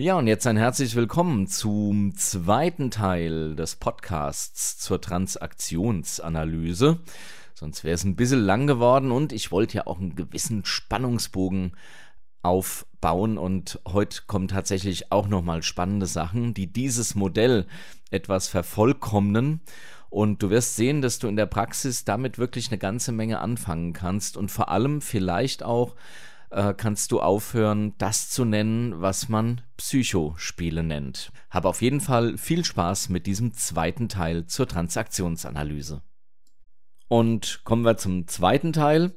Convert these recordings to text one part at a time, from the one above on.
Ja, und jetzt ein herzlich willkommen zum zweiten Teil des Podcasts zur Transaktionsanalyse. Sonst wäre es ein bisschen lang geworden und ich wollte ja auch einen gewissen Spannungsbogen aufbauen und heute kommen tatsächlich auch nochmal spannende Sachen, die dieses Modell etwas vervollkommnen und du wirst sehen, dass du in der Praxis damit wirklich eine ganze Menge anfangen kannst und vor allem vielleicht auch äh, kannst du aufhören, das zu nennen, was man Psychospiele nennt. Hab auf jeden Fall viel Spaß mit diesem zweiten Teil zur Transaktionsanalyse. Und kommen wir zum zweiten Teil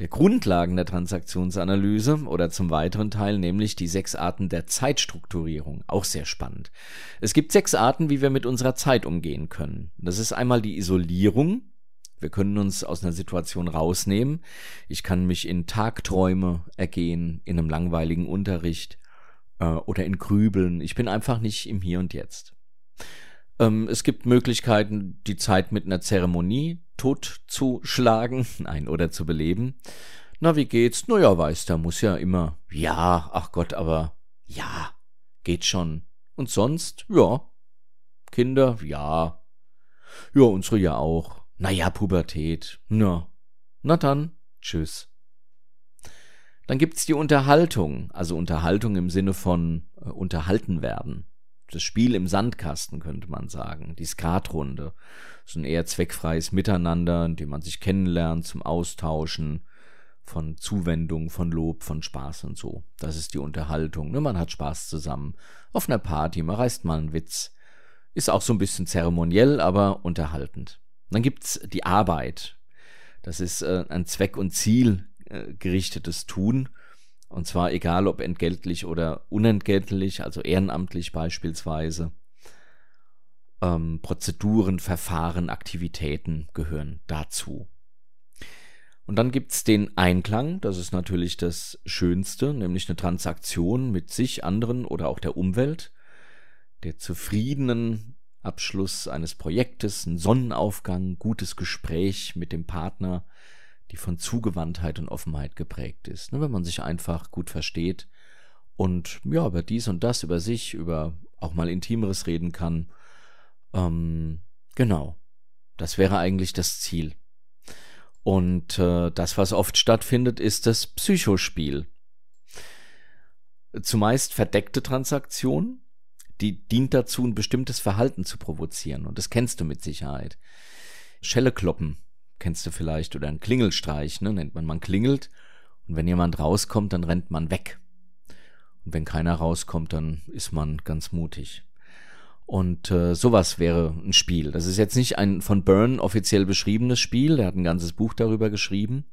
der Grundlagen der Transaktionsanalyse oder zum weiteren Teil, nämlich die sechs Arten der Zeitstrukturierung. Auch sehr spannend. Es gibt sechs Arten, wie wir mit unserer Zeit umgehen können. Das ist einmal die Isolierung, wir können uns aus einer Situation rausnehmen. Ich kann mich in Tagträume ergehen, in einem langweiligen Unterricht äh, oder in Grübeln. Ich bin einfach nicht im Hier und Jetzt. Ähm, es gibt Möglichkeiten, die Zeit mit einer Zeremonie totzuschlagen, nein, oder zu beleben. Na, wie geht's? Na ja, weiß, da muss ja immer, ja, ach Gott, aber ja, geht schon. Und sonst, ja. Kinder, ja. Ja, unsere ja auch. Naja, Pubertät. Na. Na dann, tschüss. Dann gibt's die Unterhaltung, also Unterhaltung im Sinne von äh, unterhalten werden. Das Spiel im Sandkasten könnte man sagen, die Skatrunde. So ein eher zweckfreies Miteinander, in dem man sich kennenlernt zum Austauschen von Zuwendung, von Lob, von Spaß und so. Das ist die Unterhaltung. Ne? Man hat Spaß zusammen. Auf einer Party, man reißt mal einen Witz. Ist auch so ein bisschen zeremoniell, aber unterhaltend. Dann gibt's die Arbeit. Das ist äh, ein Zweck- und Ziel äh, Tun. Und zwar egal ob entgeltlich oder unentgeltlich, also ehrenamtlich beispielsweise. Ähm, Prozeduren, Verfahren, Aktivitäten gehören dazu. Und dann gibt's den Einklang, das ist natürlich das Schönste, nämlich eine Transaktion mit sich, anderen oder auch der Umwelt, der zufriedenen Abschluss eines Projektes, ein Sonnenaufgang, gutes Gespräch mit dem Partner, die von Zugewandtheit und Offenheit geprägt ist. Ne, wenn man sich einfach gut versteht und ja, über dies und das, über sich, über auch mal Intimeres reden kann. Ähm, genau. Das wäre eigentlich das Ziel. Und äh, das, was oft stattfindet, ist das Psychospiel. Zumeist verdeckte Transaktionen, die dient dazu, ein bestimmtes Verhalten zu provozieren. Und das kennst du mit Sicherheit. Schelle kloppen kennst du vielleicht oder ein Klingelstreich, ne, nennt man. Man klingelt und wenn jemand rauskommt, dann rennt man weg. Und wenn keiner rauskommt, dann ist man ganz mutig. Und äh, sowas wäre ein Spiel. Das ist jetzt nicht ein von Byrne offiziell beschriebenes Spiel, der hat ein ganzes Buch darüber geschrieben,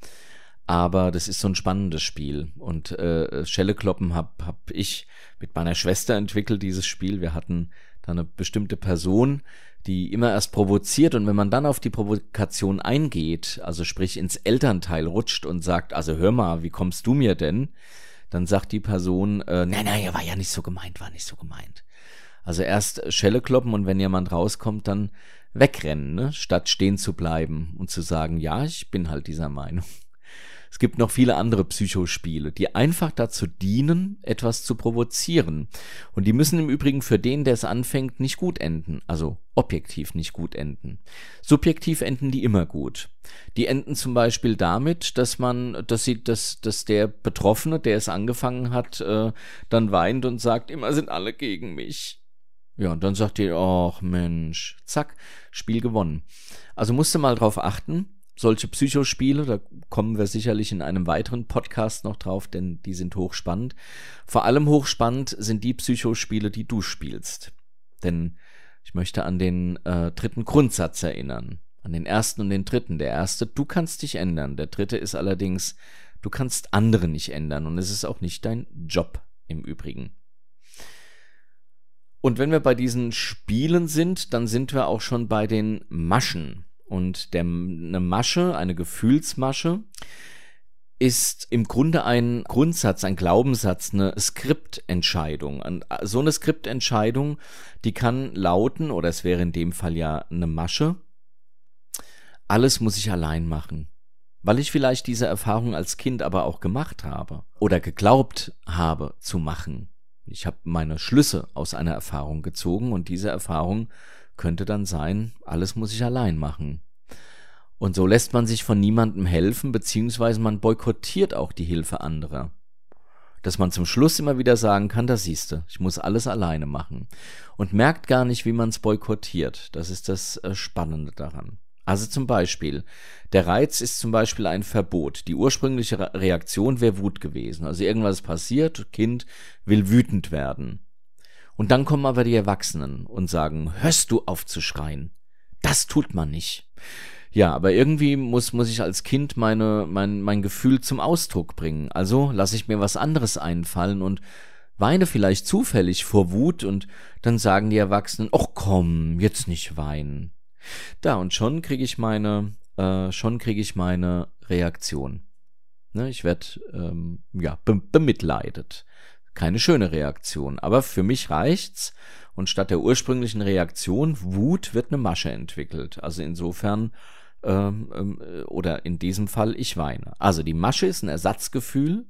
aber das ist so ein spannendes Spiel. Und äh, Schellekloppen hab, hab ich mit meiner Schwester entwickelt, dieses Spiel. Wir hatten da eine bestimmte Person, die immer erst provoziert und wenn man dann auf die Provokation eingeht, also sprich ins Elternteil rutscht und sagt, also hör mal, wie kommst du mir denn? Dann sagt die Person, äh, nein, nein, war ja nicht so gemeint, war nicht so gemeint. Also erst Schelle kloppen und wenn jemand rauskommt, dann wegrennen, ne? statt stehen zu bleiben und zu sagen, ja, ich bin halt dieser Meinung. Es gibt noch viele andere Psychospiele, die einfach dazu dienen, etwas zu provozieren. Und die müssen im Übrigen für den, der es anfängt, nicht gut enden. Also objektiv nicht gut enden. Subjektiv enden die immer gut. Die enden zum Beispiel damit, dass man, dass sie, dass, dass der Betroffene, der es angefangen hat, äh, dann weint und sagt, immer sind alle gegen mich. Ja, und dann sagt ihr, ach Mensch, zack, Spiel gewonnen. Also musst du mal drauf achten, solche Psychospiele, da kommen wir sicherlich in einem weiteren Podcast noch drauf, denn die sind hochspannend. Vor allem hochspannend sind die Psychospiele, die du spielst. Denn ich möchte an den äh, dritten Grundsatz erinnern. An den ersten und den dritten. Der erste, du kannst dich ändern. Der dritte ist allerdings, du kannst andere nicht ändern. Und es ist auch nicht dein Job im Übrigen. Und wenn wir bei diesen Spielen sind, dann sind wir auch schon bei den Maschen. Und der, eine Masche, eine Gefühlsmasche, ist im Grunde ein Grundsatz, ein Glaubenssatz, eine Skriptentscheidung. Und so eine Skriptentscheidung, die kann lauten, oder es wäre in dem Fall ja eine Masche, alles muss ich allein machen. Weil ich vielleicht diese Erfahrung als Kind aber auch gemacht habe oder geglaubt habe zu machen. ich habe meine Schlüsse aus einer Erfahrung gezogen und diese Erfahrung könnte dann sein, alles muss ich allein machen. Und so lässt man sich von niemandem helfen, beziehungsweise man boykottiert auch die Hilfe anderer. Dass man zum Schluss immer wieder sagen kann, da siehste, ich muss alles alleine machen. Und merkt gar nicht, wie man es boykottiert. Das ist das äh, Spannende daran. Also zum Beispiel, der Reiz ist zum Beispiel ein Verbot. Die ursprüngliche Reaktion wäre Wut gewesen. Also irgendwas passiert, Kind will wütend werden. Und dann kommen aber die Erwachsenen und sagen, hörst du auf zu schreien? Das tut man nicht. Ja, aber irgendwie muss, muss ich als Kind meine, mein, mein Gefühl zum Ausdruck bringen. Also lasse ich mir was anderes einfallen und weine vielleicht zufällig vor Wut und dann sagen die Erwachsenen, ach komm, jetzt nicht weinen. Da und schon kriege ich meine, äh, schon kriege ich meine Reaktion. Ne, ich werde ähm, ja be bemitleidet. Keine schöne Reaktion, aber für mich reicht's. Und statt der ursprünglichen Reaktion Wut wird eine Masche entwickelt. Also insofern ähm, ähm, oder in diesem Fall ich weine. Also die Masche ist ein Ersatzgefühl,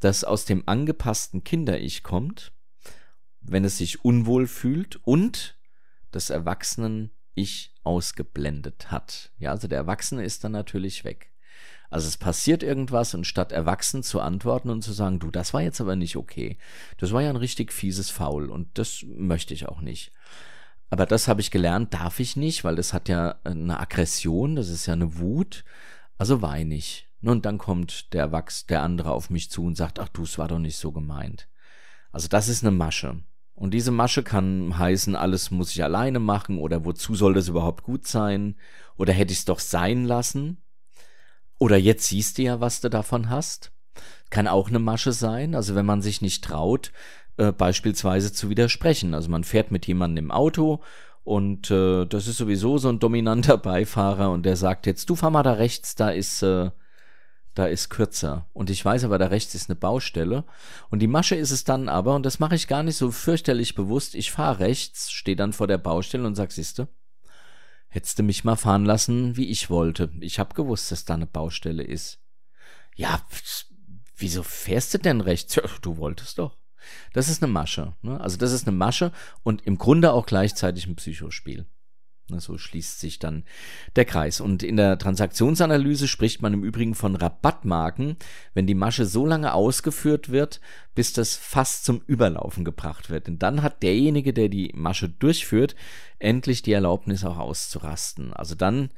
das aus dem angepassten Kinder-Ich kommt, wenn es sich unwohl fühlt und des Erwachsenen Ich ausgeblendet hat. Ja, also der Erwachsene ist dann natürlich weg. Also es passiert irgendwas und statt erwachsen zu antworten und zu sagen, du, das war jetzt aber nicht okay. Das war ja ein richtig fieses Faul und das möchte ich auch nicht. Aber das habe ich gelernt, darf ich nicht, weil das hat ja eine Aggression, das ist ja eine Wut. Also weine ich. Und dann kommt der Erwachs, der andere auf mich zu und sagt, ach du, es war doch nicht so gemeint. Also das ist eine Masche. Und diese Masche kann heißen, alles muss ich alleine machen oder wozu soll das überhaupt gut sein? Oder hätte ich es doch sein lassen? Oder jetzt siehst du ja, was du davon hast. Kann auch eine Masche sein. Also wenn man sich nicht traut, äh, beispielsweise zu widersprechen. Also man fährt mit jemandem im Auto und äh, das ist sowieso so ein dominanter Beifahrer und der sagt jetzt, du fahr mal da rechts, da ist, äh, da ist kürzer. Und ich weiß aber, da rechts ist eine Baustelle. Und die Masche ist es dann aber, und das mache ich gar nicht so fürchterlich bewusst, ich fahre rechts, stehe dann vor der Baustelle und sag, siehste, hättest du mich mal fahren lassen, wie ich wollte. Ich hab gewusst, dass da eine Baustelle ist. Ja, wieso fährst du denn rechts? Ja, du wolltest doch. Das ist eine Masche. Ne? Also das ist eine Masche und im Grunde auch gleichzeitig ein Psychospiel. Ne, so schließt sich dann der Kreis. Und in der Transaktionsanalyse spricht man im Übrigen von Rabattmarken, wenn die Masche so lange ausgeführt wird, bis das fast zum Überlaufen gebracht wird. Denn dann hat derjenige, der die Masche durchführt, endlich die Erlaubnis auch auszurasten. Also dann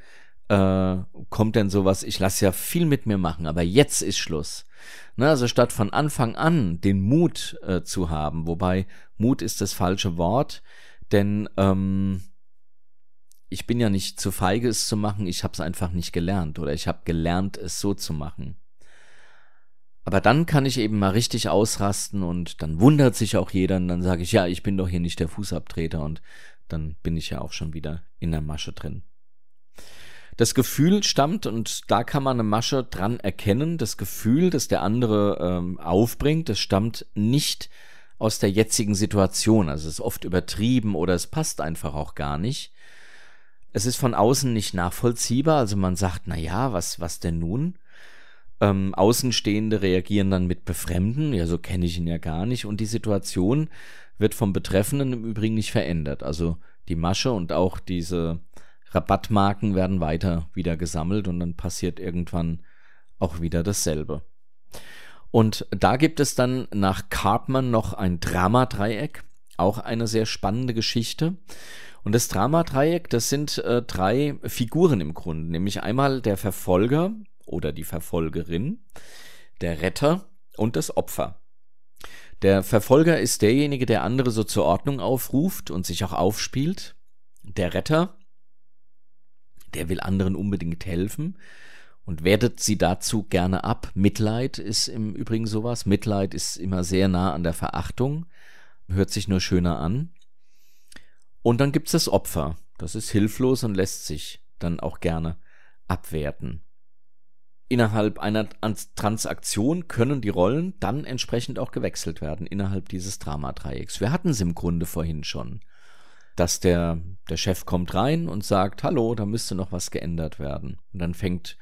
äh, kommt denn sowas, ich lasse ja viel mit mir machen, aber jetzt ist Schluss. Ne, also statt von Anfang an den Mut äh, zu haben, wobei Mut ist das falsche Wort, denn ähm, ich bin ja nicht zu feige, es zu machen, ich habe es einfach nicht gelernt oder ich habe gelernt, es so zu machen. Aber dann kann ich eben mal richtig ausrasten und dann wundert sich auch jeder und dann sage ich, ja, ich bin doch hier nicht der Fußabtreter und dann bin ich ja auch schon wieder in der Masche drin. Das Gefühl stammt, und da kann man eine Masche dran erkennen, das Gefühl, das der andere ähm, aufbringt, das stammt nicht aus der jetzigen Situation. Also es ist oft übertrieben oder es passt einfach auch gar nicht. Es ist von außen nicht nachvollziehbar, also man sagt, na ja, was, was denn nun? Ähm, Außenstehende reagieren dann mit Befremden, ja, so kenne ich ihn ja gar nicht, und die Situation wird vom Betreffenden im Übrigen nicht verändert. Also die Masche und auch diese Rabattmarken werden weiter wieder gesammelt und dann passiert irgendwann auch wieder dasselbe. Und da gibt es dann nach Carpman noch ein Dramadreieck, auch eine sehr spannende Geschichte. Und das Dramadreieck, das sind äh, drei Figuren im Grunde, nämlich einmal der Verfolger oder die Verfolgerin, der Retter und das Opfer. Der Verfolger ist derjenige, der andere so zur Ordnung aufruft und sich auch aufspielt. Der Retter der will anderen unbedingt helfen und wertet sie dazu gerne ab. Mitleid ist im Übrigen sowas. Mitleid ist immer sehr nah an der Verachtung, hört sich nur schöner an. Und dann gibt's das Opfer. Das ist hilflos und lässt sich dann auch gerne abwerten. Innerhalb einer Transaktion können die Rollen dann entsprechend auch gewechselt werden innerhalb dieses Dramadreiecks. Wir hatten es im Grunde vorhin schon dass der, der Chef kommt rein und sagt, hallo, da müsste noch was geändert werden. Und dann fängt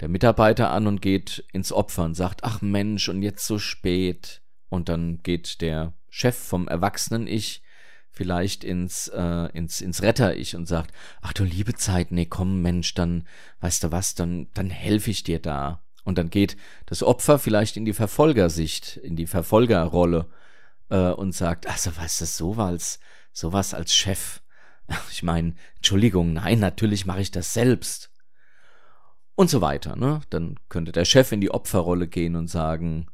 der Mitarbeiter an und geht ins Opfer und sagt, ach Mensch, und jetzt so spät. Und dann geht der Chef, vom Erwachsenen-Ich vielleicht ins, äh, ins, ins Retter-Ich und sagt, ach du liebe Zeit, nee, komm, Mensch, dann, weißt du was, dann, dann helfe ich dir da. Und dann geht das Opfer vielleicht in die Verfolgersicht, in die Verfolgerrolle äh, und sagt, also weißt du, sowas, sowas als Chef. Ich meine, Entschuldigung, nein, natürlich mache ich das selbst. Und so weiter, ne? Dann könnte der Chef in die Opferrolle gehen und sagen,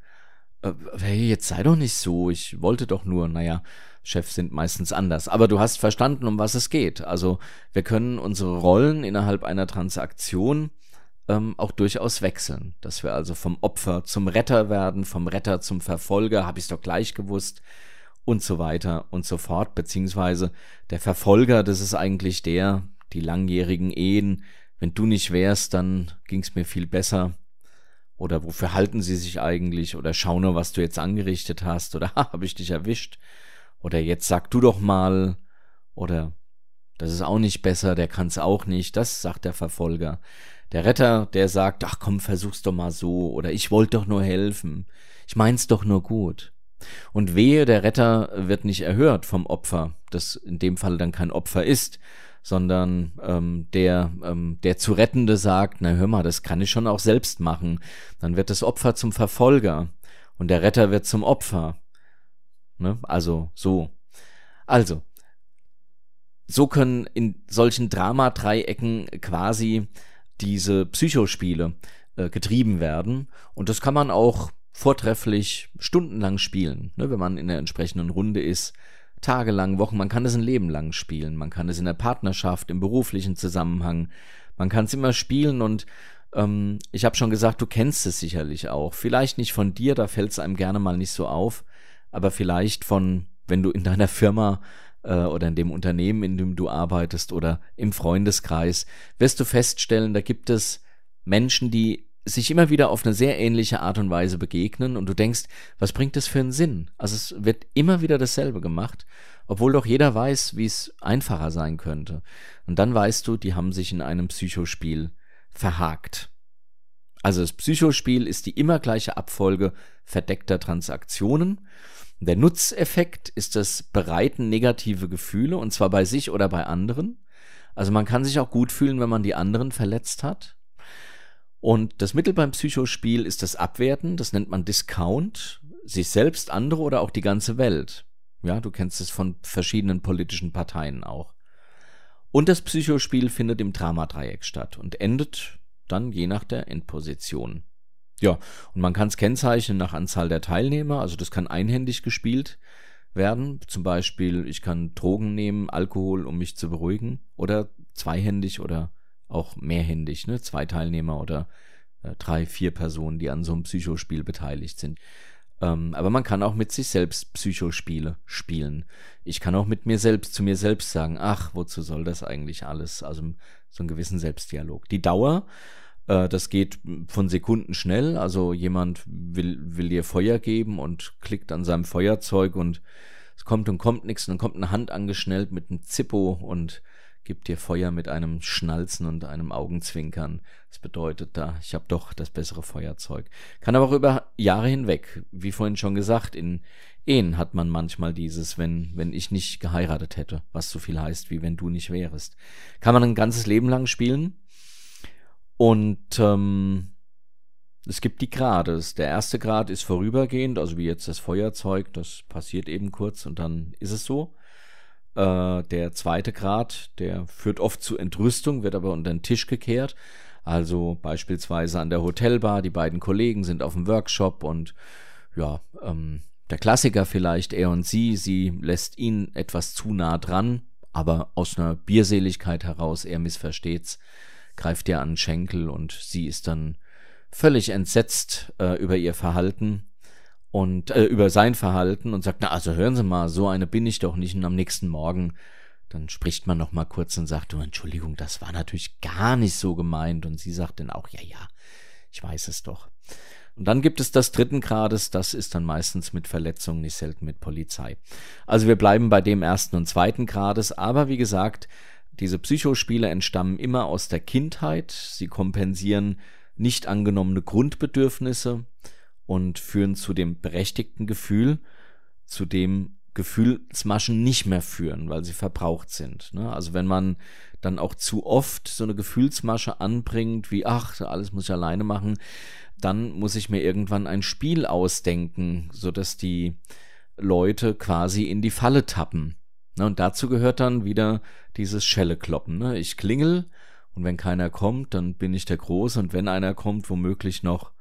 hey, jetzt sei doch nicht so, ich wollte doch nur, naja, Chefs sind meistens anders. Aber du hast verstanden, um was es geht. Also wir können unsere Rollen innerhalb einer Transaktion ähm, auch durchaus wechseln. Dass wir also vom Opfer zum Retter werden, vom Retter zum Verfolger, habe ich es doch gleich gewusst und so weiter und so fort. Beziehungsweise der Verfolger, das ist eigentlich der, die langjährigen Ehen. Wenn du nicht wärst, dann ging es mir viel besser. Oder wofür halten sie sich eigentlich? Oder schau nur, was du jetzt angerichtet hast. Oder habe ich dich erwischt? Oder jetzt sag du doch mal. Oder das ist auch nicht besser, der kann's auch nicht. Das sagt der Verfolger. Der Retter, der sagt, ach komm, versuch's doch mal so. Oder ich wollte doch nur helfen. Ich mein's doch nur gut. Und wehe, der Retter wird nicht erhört vom Opfer, das in dem Fall dann kein Opfer ist, sondern ähm, der, ähm, der zu Rettende sagt, na hör mal, das kann ich schon auch selbst machen. Dann wird das Opfer zum Verfolger und der Retter wird zum Opfer. Ne? Also so. Also, so können in solchen Dramadreiecken quasi diese Psychospiele äh, getrieben werden. Und das kann man auch vortrefflich stundenlang spielen, ne, wenn man in der entsprechenden Runde ist. Tagelang, Wochen, man kann es ein Leben lang spielen. Man kann es in der Partnerschaft, im beruflichen Zusammenhang. Man kann es immer spielen und ähm, ich habe schon gesagt, du kennst es sicherlich auch. Vielleicht nicht von dir, da fällt es einem gerne mal nicht so auf aber vielleicht von, wenn du in deiner Firma äh, oder in dem Unternehmen, in dem du arbeitest oder im Freundeskreis, wirst du feststellen, da gibt es Menschen, die sich immer wieder auf eine sehr ähnliche Art und Weise begegnen und du denkst, was bringt das für einen Sinn? Also es wird immer wieder dasselbe gemacht, obwohl doch jeder weiß, wie es einfacher sein könnte. Und dann weißt du, die haben sich in einem Psychospiel verhakt. Also das Psychospiel ist die immer gleiche Abfolge verdeckter Transaktionen der Nutzeffekt ist das Bereiten negative Gefühle, und zwar bei sich oder bei anderen. Also man kann sich auch gut fühlen, wenn man die anderen verletzt hat. Und das Mittel beim Psychospiel ist das Abwerten, das nennt man Discount, sich selbst, andere oder auch die ganze Welt. Ja, du kennst es von verschiedenen politischen Parteien auch. Und das Psychospiel findet im Dramadreieck statt und endet dann je nach der Endposition. Ja, und man kann es kennzeichnen nach Anzahl der Teilnehmer, also das kann einhändig gespielt werden. Zum Beispiel, ich kann Drogen nehmen, Alkohol, um mich zu beruhigen, oder zweihändig oder auch mehrhändig, ne? Zwei Teilnehmer oder äh, drei, vier Personen, die an so einem Psychospiel beteiligt sind. Ähm, aber man kann auch mit sich selbst Psychospiele spielen. Ich kann auch mit mir selbst zu mir selbst sagen, ach, wozu soll das eigentlich alles? Also so einen gewissen Selbstdialog. Die Dauer äh, das geht von Sekunden schnell. Also jemand will, will dir Feuer geben und klickt an seinem Feuerzeug und es kommt und kommt nichts. Und dann kommt eine Hand angeschnellt mit einem Zippo und gibt dir Feuer mit einem Schnalzen und einem Augenzwinkern. Das bedeutet da, ich habe doch das bessere Feuerzeug. Kann aber auch über Jahre hinweg, wie vorhin schon gesagt, in Ehen hat man manchmal dieses, wenn, wenn ich nicht geheiratet hätte, was so viel heißt, wie wenn du nicht wärest. Kann man ein ganzes Leben lang spielen, und ähm, es gibt die Grade. Der erste Grad ist vorübergehend, also wie jetzt das Feuerzeug, das passiert eben kurz und dann ist es so. Äh, der zweite Grad, der führt oft zu Entrüstung, wird aber unter den Tisch gekehrt. Also beispielsweise an der Hotelbar, die beiden Kollegen sind auf dem Workshop und ja, ähm, der Klassiker vielleicht, er und sie, sie lässt ihn etwas zu nah dran, aber aus einer Bierseligkeit heraus, er missversteht's greift ihr an den Schenkel und sie ist dann völlig entsetzt äh, über ihr Verhalten und äh, über sein Verhalten und sagt, na also hören Sie mal, so eine bin ich doch nicht. Und am nächsten Morgen dann spricht man noch mal kurz und sagt, oh, Entschuldigung, das war natürlich gar nicht so gemeint. Und sie sagt dann auch, ja, ja, ich weiß es doch. Und dann gibt es das dritten Grades, das ist dann meistens mit Verletzungen, nicht selten mit Polizei. Also wir bleiben bei dem ersten und zweiten Grades, aber wie gesagt, diese Psychospiele entstammen immer aus der Kindheit, sie kompensieren nicht angenommene Grundbedürfnisse und führen zu dem berechtigten Gefühl, zu dem Gefühlsmaschen nicht mehr führen, weil sie verbraucht sind. Ne? Also wenn man dann auch zu oft so eine Gefühlsmasche anbringt, wie ach, alles muss ich alleine machen, dann muss ich mir irgendwann ein Spiel ausdenken, sodass die Leute quasi in die Falle tappen. Ne? Und dazu gehört dann wieder dieses Schellekloppen. Ne? Ich klingel und wenn keiner kommt, dann bin ich der Große und wenn einer kommt, womöglich noch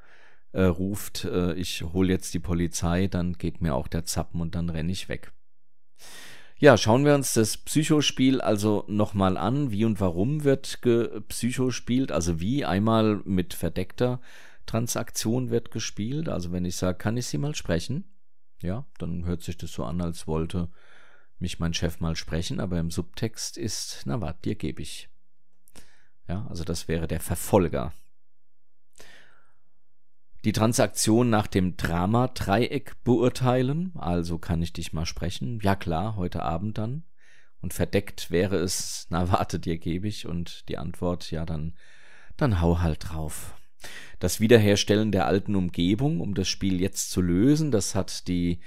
äh, ruft, äh, ich hole jetzt die Polizei, dann geht mir auch der Zappen und dann renne ich weg. Ja, schauen wir uns das Psychospiel also nochmal an. Wie und warum wird Psychospielt? Also wie einmal mit verdeckter Transaktion wird gespielt. Also wenn ich sage, kann ich Sie mal sprechen? Ja, dann hört sich das so an, als wollte mich mein Chef mal sprechen, aber im Subtext ist, na warte, dir gebe ich. Ja, also das wäre der Verfolger die Transaktion nach dem Drama-Dreieck beurteilen. Also kann ich dich mal sprechen. Ja klar, heute Abend dann. Und verdeckt wäre es, na warte, dir gebe ich. Und die Antwort, ja dann, dann hau halt drauf. Das Wiederherstellen der alten Umgebung, um das Spiel jetzt zu lösen, das hat die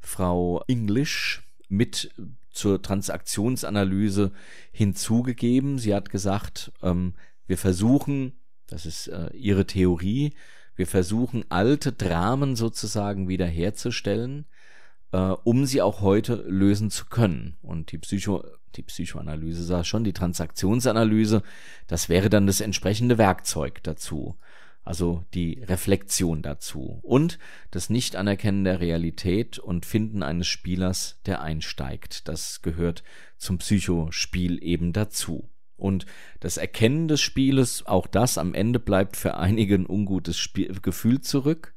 Frau English mit zur Transaktionsanalyse hinzugegeben. Sie hat gesagt, ähm, wir versuchen, das ist äh, ihre Theorie, wir versuchen alte Dramen sozusagen wiederherzustellen, äh, um sie auch heute lösen zu können. Und die Psycho die Psychoanalyse sah schon, die Transaktionsanalyse, das wäre dann das entsprechende Werkzeug dazu. Also die Reflexion dazu und das Nicht-Anerkennen der Realität und Finden eines Spielers, der einsteigt. Das gehört zum Psychospiel eben dazu. Und das Erkennen des Spieles, auch das am Ende bleibt für einige ein ungutes Spiel, Gefühl zurück.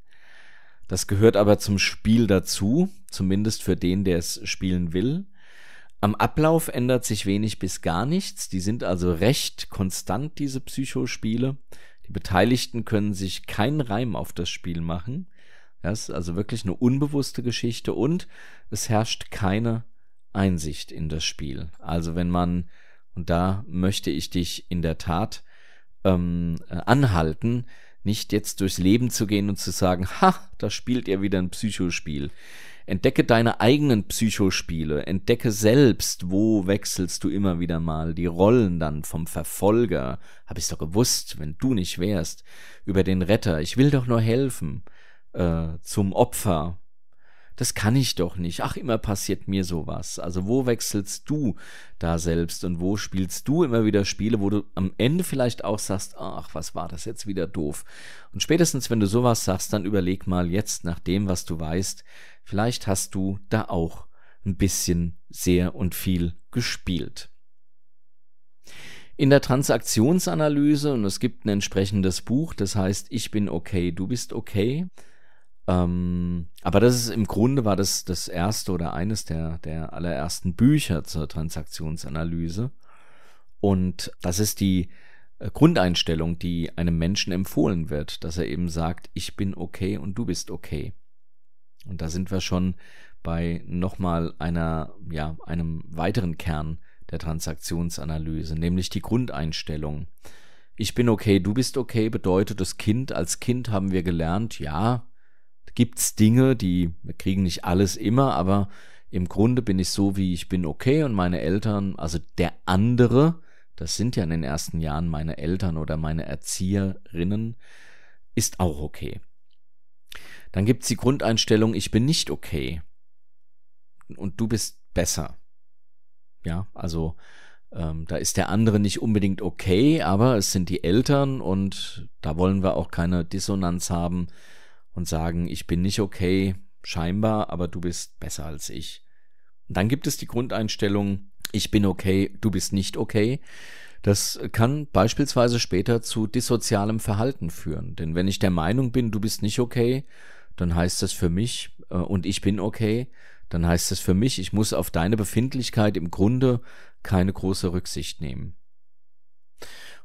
Das gehört aber zum Spiel dazu, zumindest für den, der es spielen will. Am Ablauf ändert sich wenig bis gar nichts. Die sind also recht konstant, diese Psychospiele. Die Beteiligten können sich keinen Reim auf das Spiel machen. Das ist also wirklich eine unbewusste Geschichte und es herrscht keine Einsicht in das Spiel. Also wenn man und da möchte ich dich in der Tat ähm, äh, anhalten, nicht jetzt durchs Leben zu gehen und zu sagen, ha, da spielt ihr wieder ein Psychospiel. Entdecke deine eigenen Psychospiele, entdecke selbst, wo wechselst du immer wieder mal die Rollen dann vom Verfolger, hab ich's doch gewusst, wenn du nicht wärst, über den Retter, ich will doch nur helfen, äh, zum Opfer, das kann ich doch nicht. Ach, immer passiert mir sowas. Also wo wechselst du da selbst und wo spielst du immer wieder Spiele, wo du am Ende vielleicht auch sagst, ach, was war das jetzt wieder doof. Und spätestens, wenn du sowas sagst, dann überleg mal jetzt nach dem, was du weißt, vielleicht hast du da auch ein bisschen sehr und viel gespielt. In der Transaktionsanalyse, und es gibt ein entsprechendes Buch, das heißt Ich bin okay, du bist okay, ähm, aber das ist im Grunde war das das erste oder eines der, der allerersten Bücher zur Transaktionsanalyse. Und das ist die äh, Grundeinstellung, die einem Menschen empfohlen wird, dass er eben sagt, ich bin okay und du bist okay. Und da sind wir schon bei nochmal einer, ja, einem weiteren Kern der Transaktionsanalyse, nämlich die Grundeinstellung. Ich bin okay, du bist okay bedeutet, das Kind, als Kind haben wir gelernt, ja, gibt's Dinge, die wir kriegen nicht alles immer, aber im Grunde bin ich so, wie ich bin, okay und meine Eltern, also der andere, das sind ja in den ersten Jahren meine Eltern oder meine Erzieherinnen, ist auch okay. Dann gibt's die Grundeinstellung, ich bin nicht okay und du bist besser. Ja, also ähm, da ist der andere nicht unbedingt okay, aber es sind die Eltern und da wollen wir auch keine Dissonanz haben und sagen, ich bin nicht okay, scheinbar, aber du bist besser als ich. Dann gibt es die Grundeinstellung, ich bin okay, du bist nicht okay. Das kann beispielsweise später zu dissozialem Verhalten führen. Denn wenn ich der Meinung bin, du bist nicht okay, dann heißt das für mich äh, und ich bin okay, dann heißt das für mich, ich muss auf deine Befindlichkeit im Grunde keine große Rücksicht nehmen.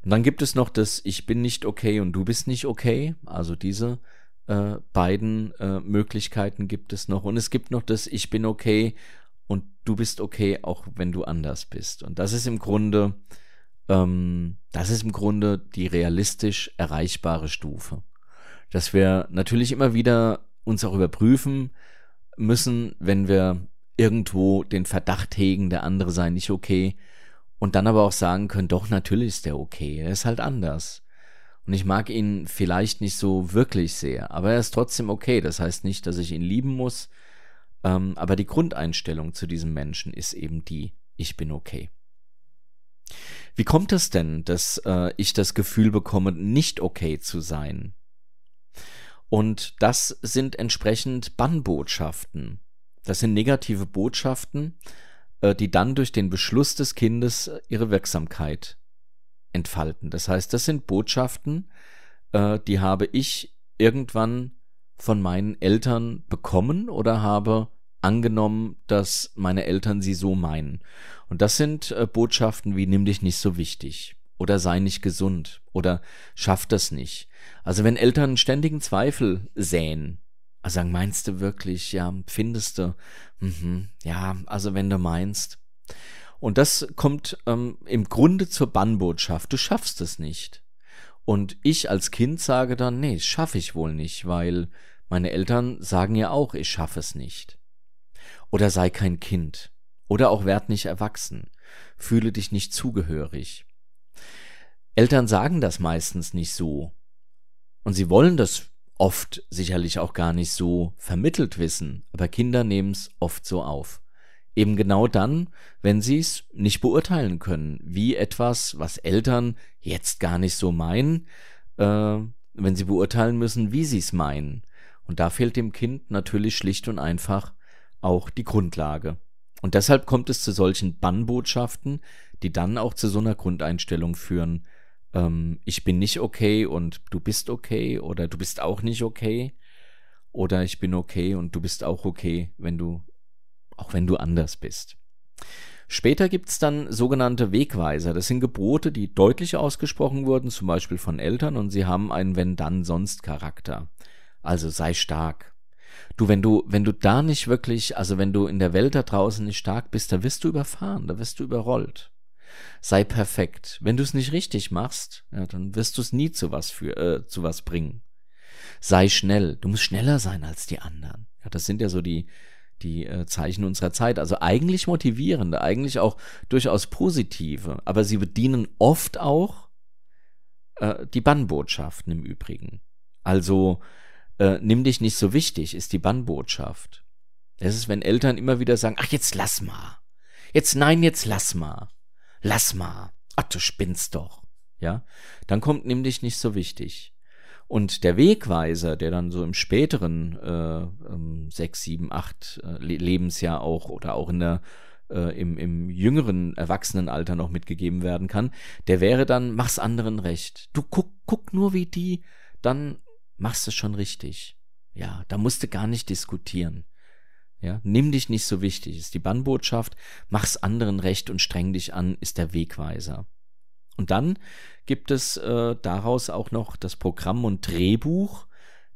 Und dann gibt es noch das Ich bin nicht okay und du bist nicht okay, also diese äh, beiden äh, Möglichkeiten gibt es noch. Und es gibt noch das Ich bin okay und du bist okay, auch wenn du anders bist. Und das ist im Grunde, ähm, das ist im Grunde die realistisch erreichbare Stufe. Dass wir natürlich immer wieder uns auch überprüfen müssen, wenn wir irgendwo den Verdacht hegen, der andere sei nicht okay, und dann aber auch sagen können, doch, natürlich ist der okay, er ist halt anders. Und ich mag ihn vielleicht nicht so wirklich sehr, aber er ist trotzdem okay. Das heißt nicht, dass ich ihn lieben muss, ähm, aber die Grundeinstellung zu diesem Menschen ist eben die, ich bin okay. Wie kommt es denn, dass äh, ich das Gefühl bekomme, nicht okay zu sein? Und das sind entsprechend Bannbotschaften. Das sind negative Botschaften, äh, die dann durch den Beschluss des Kindes äh, ihre Wirksamkeit entfalten. Das heißt, das sind Botschaften, äh, die habe ich irgendwann von meinen Eltern bekommen oder habe angenommen, dass meine Eltern sie so meinen. Und das sind äh, Botschaften wie nimm dich nicht so wichtig oder sei nicht gesund oder schaff das nicht. Also wenn Eltern ständigen Zweifel säen, also sagen, meinst du wirklich, ja, findest du, mhm, ja, also wenn du meinst. Und das kommt ähm, im Grunde zur Bannbotschaft, du schaffst es nicht. Und ich als Kind sage dann, nee, schaffe ich wohl nicht, weil meine Eltern sagen ja auch, ich schaffe es nicht. Oder sei kein Kind. Oder auch werd nicht erwachsen. Fühle dich nicht zugehörig. Eltern sagen das meistens nicht so. Und sie wollen das oft sicherlich auch gar nicht so vermittelt wissen, aber Kinder nehmen es oft so auf. Eben genau dann, wenn sie es nicht beurteilen können, wie etwas, was Eltern jetzt gar nicht so meinen, äh, wenn sie beurteilen müssen, wie sie es meinen. Und da fehlt dem Kind natürlich schlicht und einfach auch die Grundlage. Und deshalb kommt es zu solchen Bannbotschaften, die dann auch zu so einer Grundeinstellung führen, ähm, ich bin nicht okay und du bist okay oder du bist auch nicht okay oder ich bin okay und du bist auch okay, wenn du, auch wenn du anders bist. Später gibt es dann sogenannte Wegweiser. Das sind Gebote, die deutlich ausgesprochen wurden, zum Beispiel von Eltern, und sie haben einen Wenn-Dann-Sonst-Charakter. Also sei stark, Du, wenn du, wenn du da nicht wirklich, also wenn du in der Welt da draußen nicht stark bist, da wirst du überfahren, da wirst du überrollt. Sei perfekt. Wenn du es nicht richtig machst, ja, dann wirst du es nie zu was für, äh, zu was bringen. Sei schnell. Du musst schneller sein als die anderen. Ja, das sind ja so die, die äh, Zeichen unserer Zeit. Also eigentlich motivierende, eigentlich auch durchaus positive, aber sie bedienen oft auch äh, die Bannbotschaften im Übrigen. Also äh, nimm dich nicht so wichtig, ist die Bannbotschaft. Es ist, wenn Eltern immer wieder sagen, ach, jetzt lass mal. Jetzt nein, jetzt lass mal. Lass mal. Ach, du spinnst doch. Ja? Dann kommt nimm dich nicht so wichtig. Und der Wegweiser, der dann so im späteren äh, sechs, sieben, acht äh, Lebensjahr auch oder auch in der äh, im, im jüngeren Erwachsenenalter noch mitgegeben werden kann, der wäre dann, mach's anderen recht. Du guck, guck nur wie die, dann machst du schon richtig. Ja, da musst du gar nicht diskutieren. Ja, nimm dich nicht so wichtig, ist die Bannbotschaft, mach's anderen recht und streng dich an, ist der Wegweiser. Und dann gibt es äh, daraus auch noch das Programm und Drehbuch,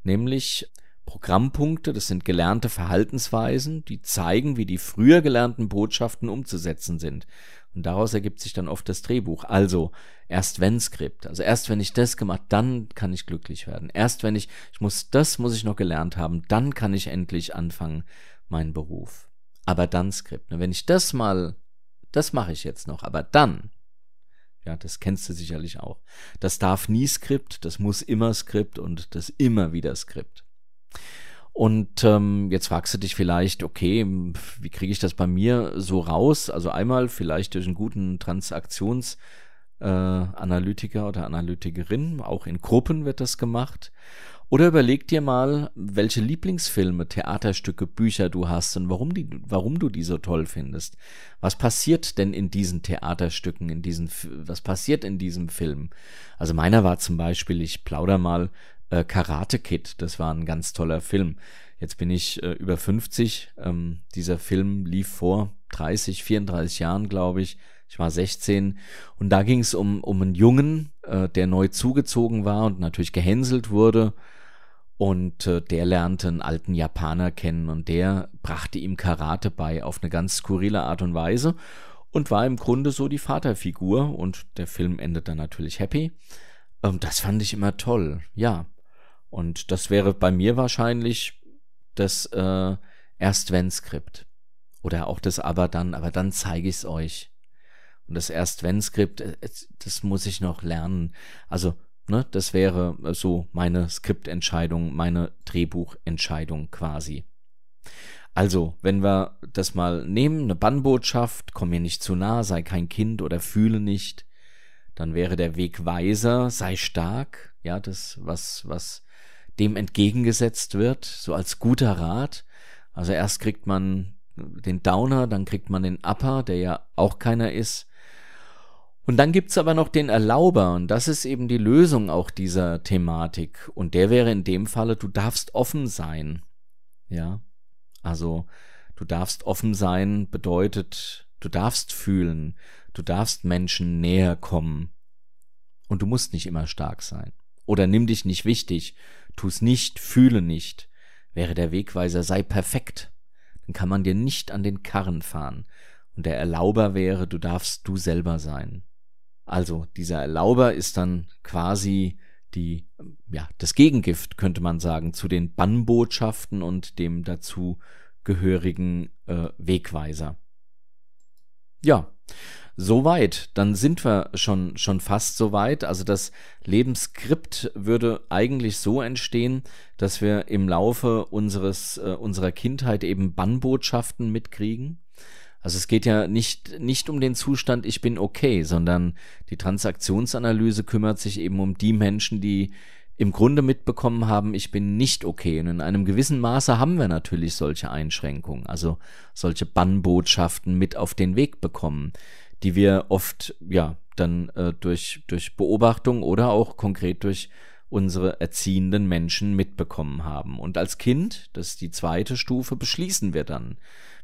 nämlich Programmpunkte, das sind gelernte Verhaltensweisen, die zeigen, wie die früher gelernten Botschaften umzusetzen sind. Und daraus ergibt sich dann oft das Drehbuch. Also erst wenn Skript, also erst wenn ich das gemacht, dann kann ich glücklich werden. Erst wenn ich, ich muss, das muss ich noch gelernt haben, dann kann ich endlich anfangen, meinen Beruf. Aber dann Skript. Wenn ich das mal, das mache ich jetzt noch, aber dann, ja, das kennst du sicherlich auch. Das darf nie Skript, das muss immer Skript und das immer wieder Skript. Und ähm, jetzt fragst du dich vielleicht, okay, wie kriege ich das bei mir so raus? Also einmal vielleicht durch einen guten Transaktionsanalytiker äh, oder Analytikerin, auch in Gruppen wird das gemacht. Oder überleg dir mal, welche Lieblingsfilme, Theaterstücke, Bücher du hast und warum, die, warum du die so toll findest. Was passiert denn in diesen Theaterstücken, in diesen, was passiert in diesem Film? Also meiner war zum Beispiel, ich plauder mal, äh, Karate Kid. Das war ein ganz toller Film. Jetzt bin ich äh, über 50. Ähm, dieser Film lief vor 30, 34 Jahren, glaube ich. Ich war 16 und da ging es um, um einen Jungen, äh, der neu zugezogen war und natürlich gehänselt wurde. Und äh, der lernte einen alten Japaner kennen und der brachte ihm Karate bei auf eine ganz skurrile Art und Weise und war im Grunde so die Vaterfigur und der Film endet dann natürlich happy. Ähm, das fand ich immer toll, ja. Und das wäre bei mir wahrscheinlich das äh, erst wenn Skript. Oder auch das aber dann, aber dann zeige ich es euch. Und das erst wenn Skript, äh, das muss ich noch lernen. Also, ne, das wäre so meine Skriptentscheidung, meine Drehbuchentscheidung quasi. Also, wenn wir das mal nehmen, eine Bannbotschaft, komm mir nicht zu nah, sei kein Kind oder fühle nicht, dann wäre der Wegweiser, sei stark, ja, das, was, was dem entgegengesetzt wird, so als guter Rat. Also erst kriegt man den Downer, dann kriegt man den Upper, der ja auch keiner ist. Und dann gibt's aber noch den Erlauber, und das ist eben die Lösung auch dieser Thematik. Und der wäre in dem Falle, du darfst offen sein. Ja. Also, du darfst offen sein bedeutet, du darfst fühlen, du darfst Menschen näher kommen. Und du musst nicht immer stark sein. Oder nimm dich nicht wichtig, tu's nicht, fühle nicht. Wäre der Wegweiser, sei perfekt dann kann man dir nicht an den Karren fahren. Und der Erlauber wäre, du darfst du selber sein. Also dieser Erlauber ist dann quasi die, ja, das Gegengift, könnte man sagen, zu den Bannbotschaften und dem dazu gehörigen äh, Wegweiser. Ja, Soweit, dann sind wir schon, schon fast so weit. Also das Lebensskript würde eigentlich so entstehen, dass wir im Laufe unseres, äh, unserer Kindheit eben Bannbotschaften mitkriegen. Also es geht ja nicht, nicht um den Zustand, ich bin okay, sondern die Transaktionsanalyse kümmert sich eben um die Menschen, die im Grunde mitbekommen haben, ich bin nicht okay. Und in einem gewissen Maße haben wir natürlich solche Einschränkungen, also solche Bannbotschaften mit auf den Weg bekommen die wir oft ja dann äh, durch, durch Beobachtung oder auch konkret durch unsere erziehenden Menschen mitbekommen haben. Und als Kind, das ist die zweite Stufe, beschließen wir dann.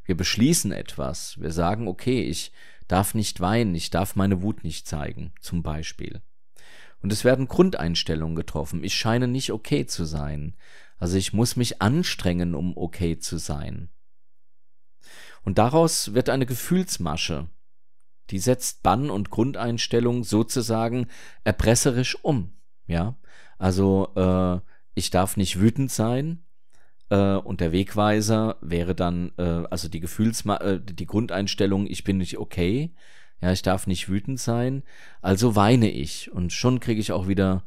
Wir beschließen etwas. Wir sagen, okay, ich darf nicht weinen, ich darf meine Wut nicht zeigen, zum Beispiel. Und es werden Grundeinstellungen getroffen. Ich scheine nicht okay zu sein. Also ich muss mich anstrengen, um okay zu sein. Und daraus wird eine Gefühlsmasche, die setzt Bann und Grundeinstellung sozusagen erpresserisch um. Ja, also äh, ich darf nicht wütend sein. Äh, und der Wegweiser wäre dann, äh, also die Gefühlsma äh, die Grundeinstellung, ich bin nicht okay. Ja, ich darf nicht wütend sein. Also weine ich. Und schon kriege ich auch wieder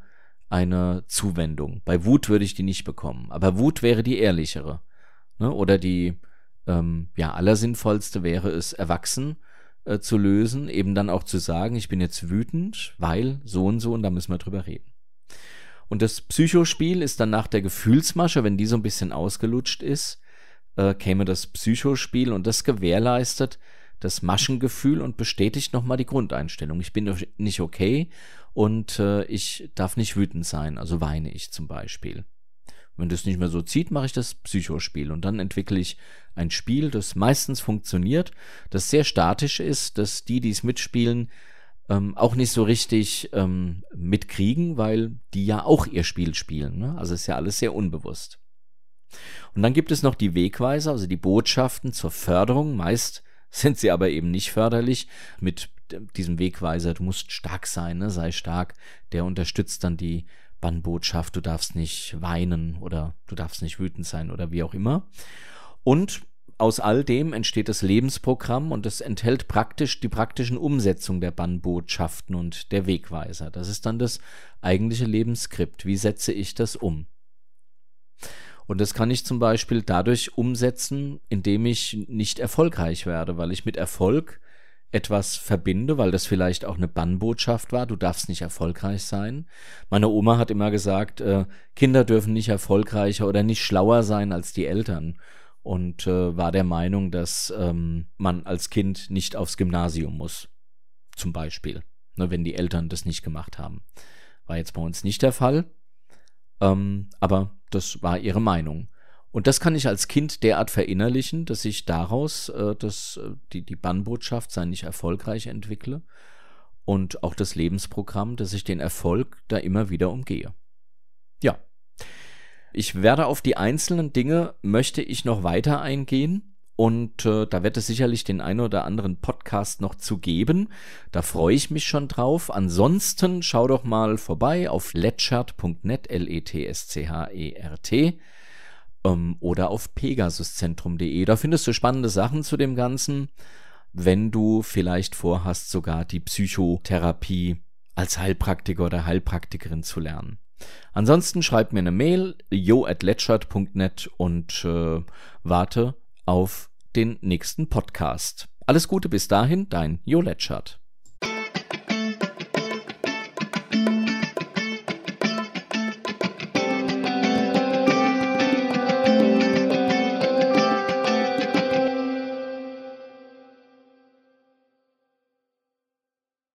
eine Zuwendung. Bei Wut würde ich die nicht bekommen. Aber Wut wäre die ehrlichere. Ne? Oder die, ähm, ja, allersinnvollste wäre es, erwachsen äh, zu lösen, eben dann auch zu sagen, ich bin jetzt wütend, weil so und so und da müssen wir drüber reden. Und das Psychospiel ist dann nach der Gefühlsmasche, wenn die so ein bisschen ausgelutscht ist, äh, käme das Psychospiel und das gewährleistet das Maschengefühl und bestätigt nochmal die Grundeinstellung. Ich bin nicht okay und äh, ich darf nicht wütend sein, also weine ich zum Beispiel. Wenn das nicht mehr so zieht, mache ich das Psychospiel und dann entwickle ich ein Spiel, das meistens funktioniert, das sehr statisch ist, dass die, die es mitspielen, ähm, auch nicht so richtig ähm, mitkriegen, weil die ja auch ihr Spiel spielen. Ne? Also ist ja alles sehr unbewusst. Und dann gibt es noch die Wegweiser, also die Botschaften zur Förderung. Meist sind sie aber eben nicht förderlich mit diesem Wegweiser. Du musst stark sein, ne? sei stark. Der unterstützt dann die Bannbotschaft, du darfst nicht weinen oder du darfst nicht wütend sein oder wie auch immer. Und aus all dem entsteht das Lebensprogramm und es enthält praktisch die praktischen Umsetzung der Bannbotschaften und der Wegweiser. Das ist dann das eigentliche Lebensskript. Wie setze ich das um? Und das kann ich zum Beispiel dadurch umsetzen, indem ich nicht erfolgreich werde, weil ich mit Erfolg etwas verbinde, weil das vielleicht auch eine Bannbotschaft war, du darfst nicht erfolgreich sein. Meine Oma hat immer gesagt, äh, Kinder dürfen nicht erfolgreicher oder nicht schlauer sein als die Eltern und äh, war der Meinung, dass ähm, man als Kind nicht aufs Gymnasium muss, zum Beispiel, ne, wenn die Eltern das nicht gemacht haben. War jetzt bei uns nicht der Fall, ähm, aber das war ihre Meinung. Und das kann ich als Kind derart verinnerlichen, dass ich daraus äh, das, äh, die, die Bannbotschaft sei nicht erfolgreich entwickle und auch das Lebensprogramm, dass ich den Erfolg da immer wieder umgehe. Ja. Ich werde auf die einzelnen Dinge, möchte ich noch weiter eingehen. Und äh, da wird es sicherlich den einen oder anderen Podcast noch zu geben. Da freue ich mich schon drauf. Ansonsten schau doch mal vorbei auf letschert.net, L-E-T-S-C-H-E-R-T. ähm, oder auf pegasuszentrum.de. Da findest du spannende Sachen zu dem Ganzen, wenn du vielleicht vorhast, sogar die Psychotherapie als Heilpraktiker oder Heilpraktikerin zu lernen. Ansonsten schreib mir eine Mail, yo at und äh, warte auf den nächsten Podcast. Alles Gute bis dahin, dein Jo Letschert.